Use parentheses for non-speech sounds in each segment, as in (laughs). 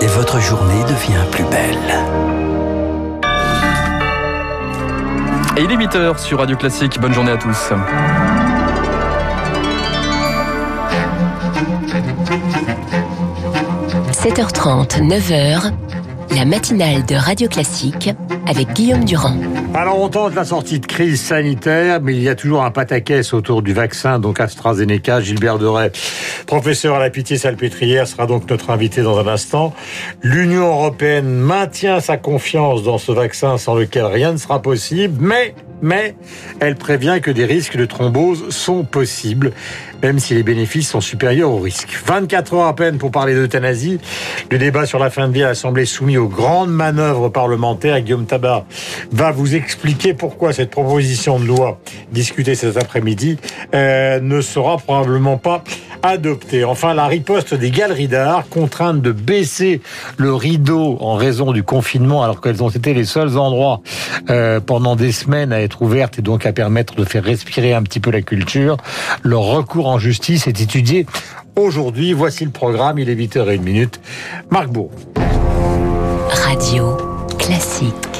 Et votre journée devient plus belle. Et il est 8h sur Radio Classique. Bonne journée à tous. – 7h30, 9h, la matinale de Radio Classique avec Guillaume Durand. Alors on tente la sortie de crise sanitaire, mais il y a toujours un pataquès autour du vaccin, donc AstraZeneca. Gilbert Deray, professeur à la Pitié-Salpêtrière, sera donc notre invité dans un instant. L'Union européenne maintient sa confiance dans ce vaccin sans lequel rien ne sera possible, mais mais elle prévient que des risques de thrombose sont possibles, même si les bénéfices sont supérieurs aux risques. 24 heures à peine pour parler d'euthanasie. Le débat sur la fin de vie à l'Assemblée soumis aux grandes manœuvres parlementaires. Guillaume Tabar va vous expliquer pourquoi cette proposition de loi discutée cet après-midi euh, ne sera probablement pas adoptée. Enfin, la riposte des galeries d'art contraintes de baisser le rideau en raison du confinement alors qu'elles ont été les seuls endroits euh, pendant des semaines à être ouvertes et donc à permettre de faire respirer un petit peu la culture. Leur recours en justice est étudié aujourd'hui. Voici le programme, il est 8h01. Marc Beau. Radio classique.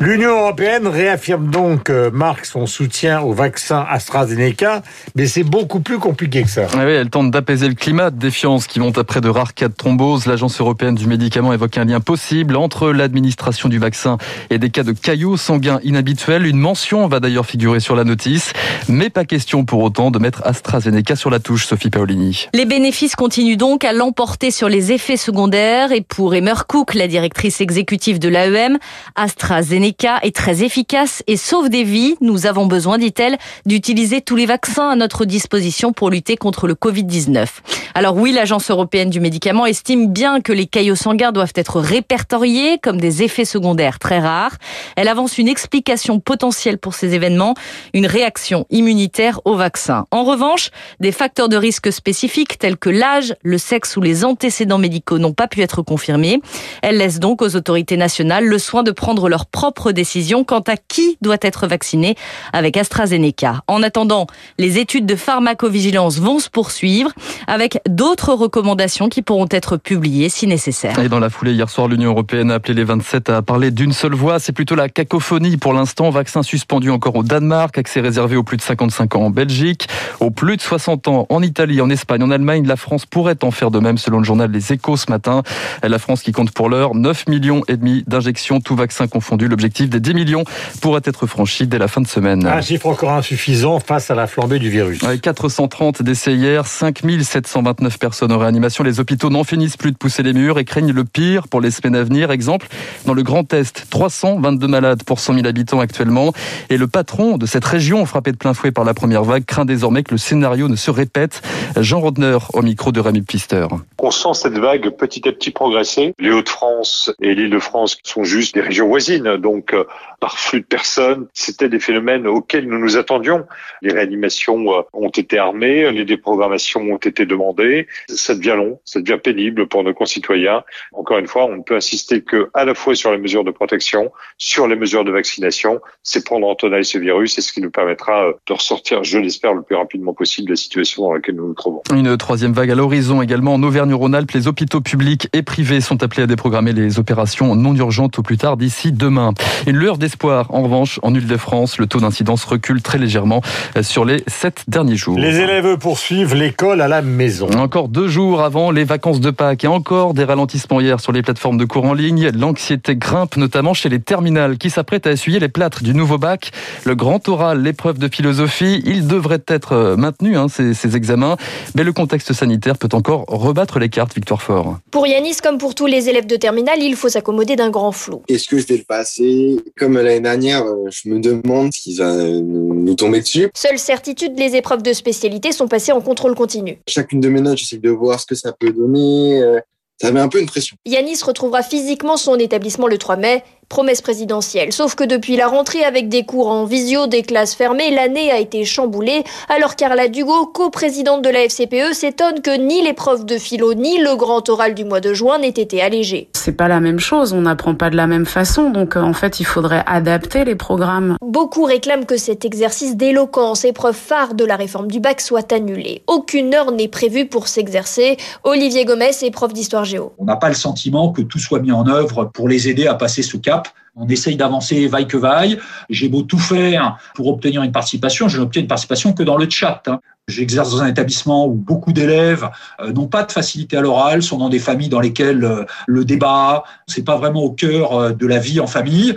L'Union européenne réaffirme donc, euh, Marc, son soutien au vaccin AstraZeneca, mais c'est beaucoup plus compliqué que ça. Ah oui, elle tente d'apaiser le climat de défiance qui monte après de rares cas de thrombose. L'Agence européenne du médicament évoque un lien possible entre l'administration du vaccin et des cas de caillots sanguins inhabituels. Une mention va d'ailleurs figurer sur la notice, mais pas question pour autant de mettre AstraZeneca sur la touche, Sophie Paolini. Les bénéfices continuent donc à l'emporter sur les effets secondaires et pour Emer Cook, la directrice exécutive de l'AEM, AstraZeneca est très efficace et sauve des vies. Nous avons besoin, dit-elle, d'utiliser tous les vaccins à notre disposition pour lutter contre le Covid-19. Alors oui, l'Agence européenne du médicament estime bien que les caillots sanguins doivent être répertoriés comme des effets secondaires très rares. Elle avance une explication potentielle pour ces événements, une réaction immunitaire au vaccin. En revanche, des facteurs de risque spécifiques tels que l'âge, le sexe ou les antécédents médicaux n'ont pas pu être confirmés. Elle laisse donc aux autorités nationales le soin de prendre leur propre décision quant à qui doit être vacciné avec AstraZeneca. En attendant, les études de pharmacovigilance vont se poursuivre avec d'autres recommandations qui pourront être publiées si nécessaire. Et dans la foulée, hier soir, l'Union européenne a appelé les 27 à parler d'une seule voix. C'est plutôt la cacophonie pour l'instant. Vaccin suspendu encore au Danemark, accès réservé aux plus de 55 ans en Belgique, aux plus de 60 ans en Italie, en Espagne, en Allemagne. La France pourrait en faire de même selon le journal Les Échos ce matin. La France qui compte pour l'heure 9 millions et demi d'injections, tout vaccin confondu. L'objectif des 10 millions pourrait être franchi dès la fin de semaine. Un chiffre encore insuffisant face à la flambée du virus. 430 décès hier, 5729 personnes en réanimation. Les hôpitaux n'en finissent plus de pousser les murs et craignent le pire pour les semaines à venir. Exemple, dans le Grand Est, 322 malades pour 100 000 habitants actuellement. Et le patron de cette région, frappé de plein fouet par la première vague, craint désormais que le scénario ne se répète. Jean Rodner au micro de Rémi Pister. On sent cette vague petit à petit progresser. Les Hauts-de-France et l'Île-de-France sont juste des régions voisines. Donc, donc euh, par flux de personnes. C'était des phénomènes auxquels nous nous attendions. Les réanimations euh, ont été armées, les déprogrammations ont été demandées. Ça devient long, ça devient pénible pour nos concitoyens. Encore une fois, on ne peut insister que à la fois sur les mesures de protection, sur les mesures de vaccination. C'est prendre en tenaille ce virus et ce qui nous permettra euh, de ressortir, je l'espère, le plus rapidement possible de la situation dans laquelle nous nous trouvons. Une troisième vague à l'horizon également en Auvergne-Rhône-Alpes. Les hôpitaux publics et privés sont appelés à déprogrammer les opérations non urgentes au plus tard d'ici demain. Une lueur d'espoir, en revanche, en Ile-de-France, le taux d'incidence recule très légèrement sur les sept derniers jours. Les élèves poursuivent l'école à la maison. Encore deux jours avant les vacances de Pâques et encore des ralentissements hier sur les plateformes de cours en ligne. L'anxiété grimpe notamment chez les terminales qui s'apprêtent à essuyer les plâtres du nouveau bac. Le grand oral, l'épreuve de philosophie, il devrait être euh, maintenu, hein, ces, ces examens. Mais le contexte sanitaire peut encore rebattre les cartes, Victoire Fort. Pour Yanis, comme pour tous les élèves de terminale, il faut s'accommoder d'un grand flou. Est-ce que je vais le passer comme l'année dernière, euh, je me demande ce qui va nous tomber dessus. Seule certitude, les épreuves de spécialité sont passées en contrôle continu. Chacune de mes notes, j'essaie de voir ce que ça peut donner. Euh, ça met un peu une pression. Yanis retrouvera physiquement son établissement le 3 mai, Promesse présidentielle. Sauf que depuis la rentrée avec des cours en visio, des classes fermées, l'année a été chamboulée. Alors Carla Dugo, coprésidente de la FCPE, s'étonne que ni l'épreuve de philo ni le grand oral du mois de juin n'aient été allégés. C'est pas la même chose, on n'apprend pas de la même façon, donc euh, en fait il faudrait adapter les programmes. Beaucoup réclament que cet exercice d'éloquence, épreuve phare de la réforme du bac, soit annulé. Aucune heure n'est prévue pour s'exercer. Olivier Gomez est prof d'histoire géo. On n'a pas le sentiment que tout soit mis en œuvre pour les aider à passer ce cap. up. On essaye d'avancer vaille que vaille. J'ai beau tout faire pour obtenir une participation, je n'obtiens une participation que dans le chat. hein. J'exerce dans un établissement où beaucoup d'élèves euh, n'ont pas de facilité à l'oral, sont dans des familles dans lesquelles euh, le débat, c'est pas vraiment au cœur euh, de la vie en famille.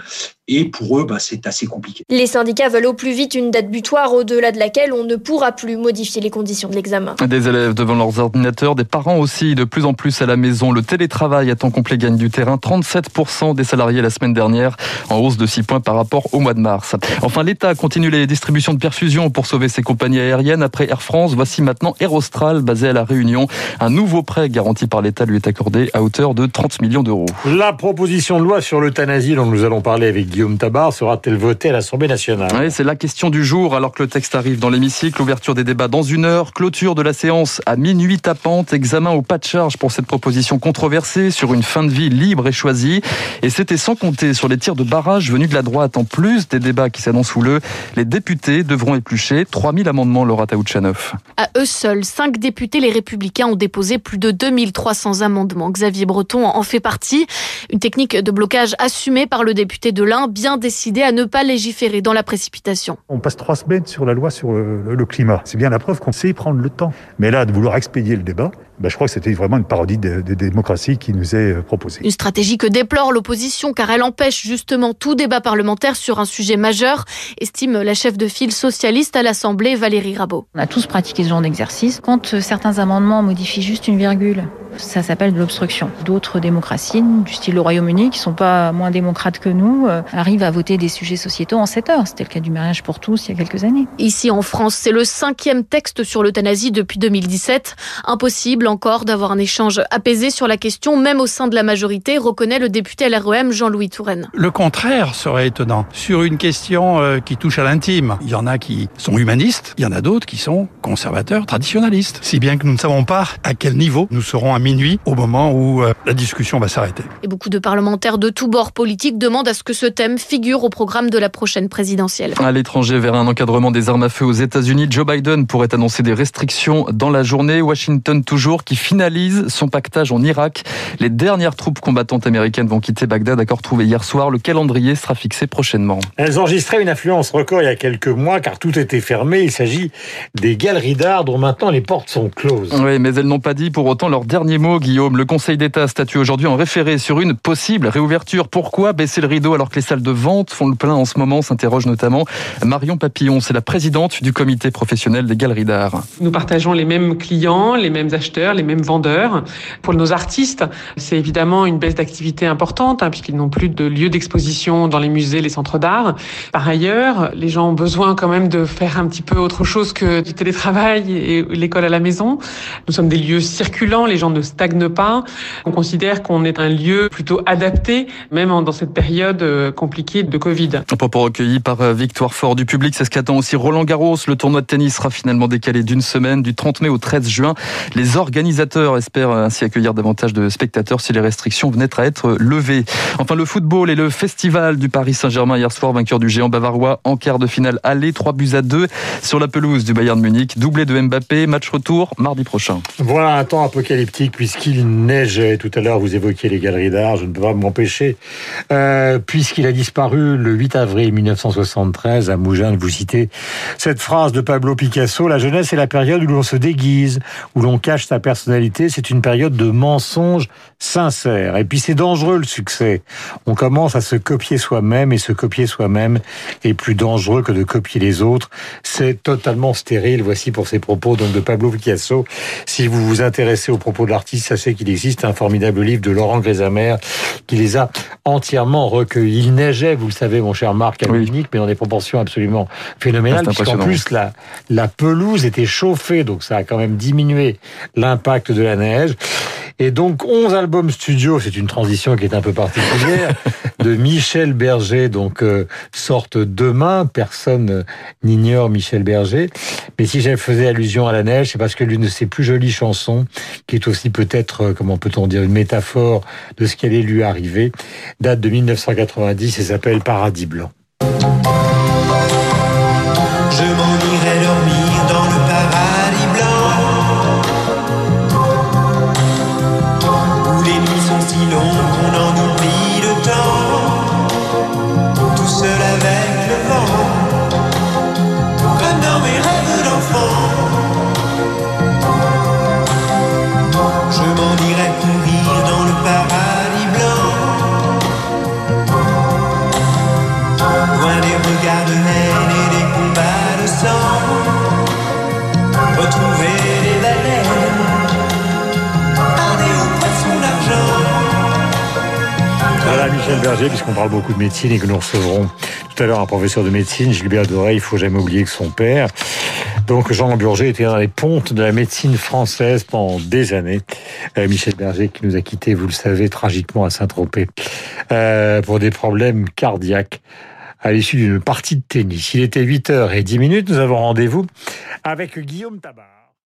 Et pour eux, bah, c'est assez compliqué. Les syndicats veulent au plus vite une date butoir au-delà de laquelle on ne pourra plus modifier les conditions de l'examen. Des élèves devant leurs ordinateurs, des parents aussi, de plus en plus à la maison. Le télétravail à temps complet gagne du terrain. 37% des salariés la semaine dernière, en hausse de 6 points par rapport au mois de mars. Enfin, l'État continue les distributions de perfusion pour sauver ses compagnies aériennes. Après Air France, voici maintenant Aerostral, basé à La Réunion. Un nouveau prêt garanti par l'État lui est accordé à hauteur de 30 millions d'euros. La proposition de loi sur l'euthanasie dont nous allons parler avec Guillaume Tabar sera-t-elle votée à l'Assemblée nationale? Oui, c'est la question du jour, alors que le texte arrive dans l'hémicycle. Ouverture des débats dans une heure, clôture de la séance à minuit tapante, examen au pas de charge pour cette proposition controversée sur une fin de vie libre et choisie. Et c'était sans compter sur les tirs de barrage venus de la droite. En plus des débats qui s'annoncent houleux, les députés devront éplucher 3000 amendements, Laura Taouchanov. À eux seuls, cinq députés, les Républicains, ont déposé plus de 2300 amendements. Xavier Breton en fait partie. Une technique de blocage assumée par le député de l'Ain, bien décidé à ne pas légiférer dans la précipitation. On passe trois semaines sur la loi sur le, le climat. C'est bien la preuve qu'on sait prendre le temps. Mais là, de vouloir expédier le débat, ben, je crois que c'était vraiment une parodie de, de démocratie qui nous est euh, proposée. Une stratégie que déplore l'opposition car elle empêche justement tout débat parlementaire sur un sujet majeur, estime la chef de file socialiste à l'Assemblée, Valérie Rabault. On a tous pratiqué ce genre d'exercice. Quand euh, certains amendements modifient juste une virgule, ça s'appelle de l'obstruction. D'autres démocraties, du style le Royaume-Uni, qui sont pas moins démocrates que nous, euh, arrivent à voter des sujets sociétaux en 7 heures. C'était le cas du mariage pour tous il y a quelques années. Ici en France, c'est le cinquième texte sur l'euthanasie depuis 2017. Impossible encore d'avoir un échange apaisé sur la question, même au sein de la majorité, reconnaît le député LREM Jean-Louis Touraine. Le contraire serait étonnant. Sur une question euh, qui touche à l'intime, il y en a qui sont humanistes, il y en a d'autres qui sont conservateurs, traditionnalistes. Si bien que nous ne savons pas à quel niveau nous serons à minuit au moment où euh, la discussion va s'arrêter. Et beaucoup de parlementaires de tous bords politiques demandent à ce que ce thème figure au programme de la prochaine présidentielle. À l'étranger, vers un encadrement des armes à feu aux États-Unis, Joe Biden pourrait annoncer des restrictions dans la journée. Washington toujours qui finalise son pactage en Irak. Les dernières troupes combattantes américaines vont quitter Bagdad, accord trouvé hier soir. Le calendrier sera fixé prochainement. Elles enregistraient une affluence record il y a quelques mois car tout était fermé. Il s'agit des galeries d'art dont maintenant les portes sont closes. Oui, mais elles n'ont pas dit pour autant leur dernier mot, Guillaume. Le Conseil d'État statue aujourd'hui en référé sur une possible réouverture. Pourquoi baisser le rideau alors que les salles de vente font le plein en ce moment s'interroge notamment Marion Papillon. C'est la présidente du comité professionnel des galeries d'art. Nous partageons les mêmes clients, les mêmes acheteurs, les mêmes vendeurs. Pour nos artistes, c'est évidemment une baisse d'activité importante hein, puisqu'ils n'ont plus de lieu d'exposition dans les musées, les centres d'art. Par ailleurs, les gens ont besoin quand même de faire un petit peu autre chose que du télétravail et l'école à la maison. Nous sommes des lieux circulants, les gens ne stagnent pas. On considère qu'on est un lieu plutôt adapté, même dans cette période euh, compliquée de Covid. Un propos recueilli par euh, Victoire Fort du public, c'est ce qu'attend aussi Roland Garros. Le tournoi de tennis sera finalement décalé d'une semaine, du 30 mai au 13 juin. Les organisateurs espèrent ainsi accueillir davantage de spectateurs si les restrictions venaient à être levées. Enfin, le football et le festival du Paris Saint-Germain hier soir, vainqueur du géant bavarois en quart de finale aller, 3 buts à 2 sur la pelouse du Bayern Munich. Doublé de Mbappé, match retour mardi prochain. Voilà un temps apocalyptique puisqu'il neigeait. Tout à l'heure, vous évoquiez les galeries d'art, je ne peux pas m'empêcher. Euh, puisqu'il a disparu le 8 avril 1973 à Mougins, vous citez cette phrase de Pablo Picasso, la jeunesse est la période où l'on se déguise, où l'on cache sa personnalité, c'est une période de mensonges sincères. Et puis c'est dangereux le succès. On commence à se copier soi-même et se copier soi-même est plus dangereux que de copier les autres. C'est totalement stérile. Voici pour ces propos donc de Pablo Picasso. Si vous vous intéressez aux propos de l'artiste, sachez qu'il existe un formidable livre de Laurent Grésamer qui les a entièrement recueillis. Il neigeait, vous le savez, mon cher Marc, à oui. Munich, mais dans des proportions absolument phénoménales, Ah, puisqu'en plus la, la pelouse était chauffée, donc ça a quand même diminué l'impact de la neige. Et donc 11 albums studio, c'est une transition qui est un peu particulière, (laughs) de Michel Berger, donc euh, sortent demain, personne n'ignore Michel Berger. Mais si je faisais allusion à la neige, c'est parce que l'une de ses plus jolies chansons, qui est aussi peut-être, euh, comment peut-on dire, une métaphore de ce qui allait lui arriver, date de 1990 et s'appelle Paradis Blanc. Berger, puisqu'on parle beaucoup de médecine et que nous recevrons tout à l'heure un professeur de médecine, Gilbert Doré, il faut jamais oublier que son père. Donc Jean Burger était dans les pontes de la médecine française pendant des années. Euh, Michel Berger qui nous a quittés, vous le savez, tragiquement à Saint-Tropez euh, pour des problèmes cardiaques à l'issue d'une partie de tennis. Il était 8h10 minutes, nous avons rendez-vous avec Guillaume Tabar.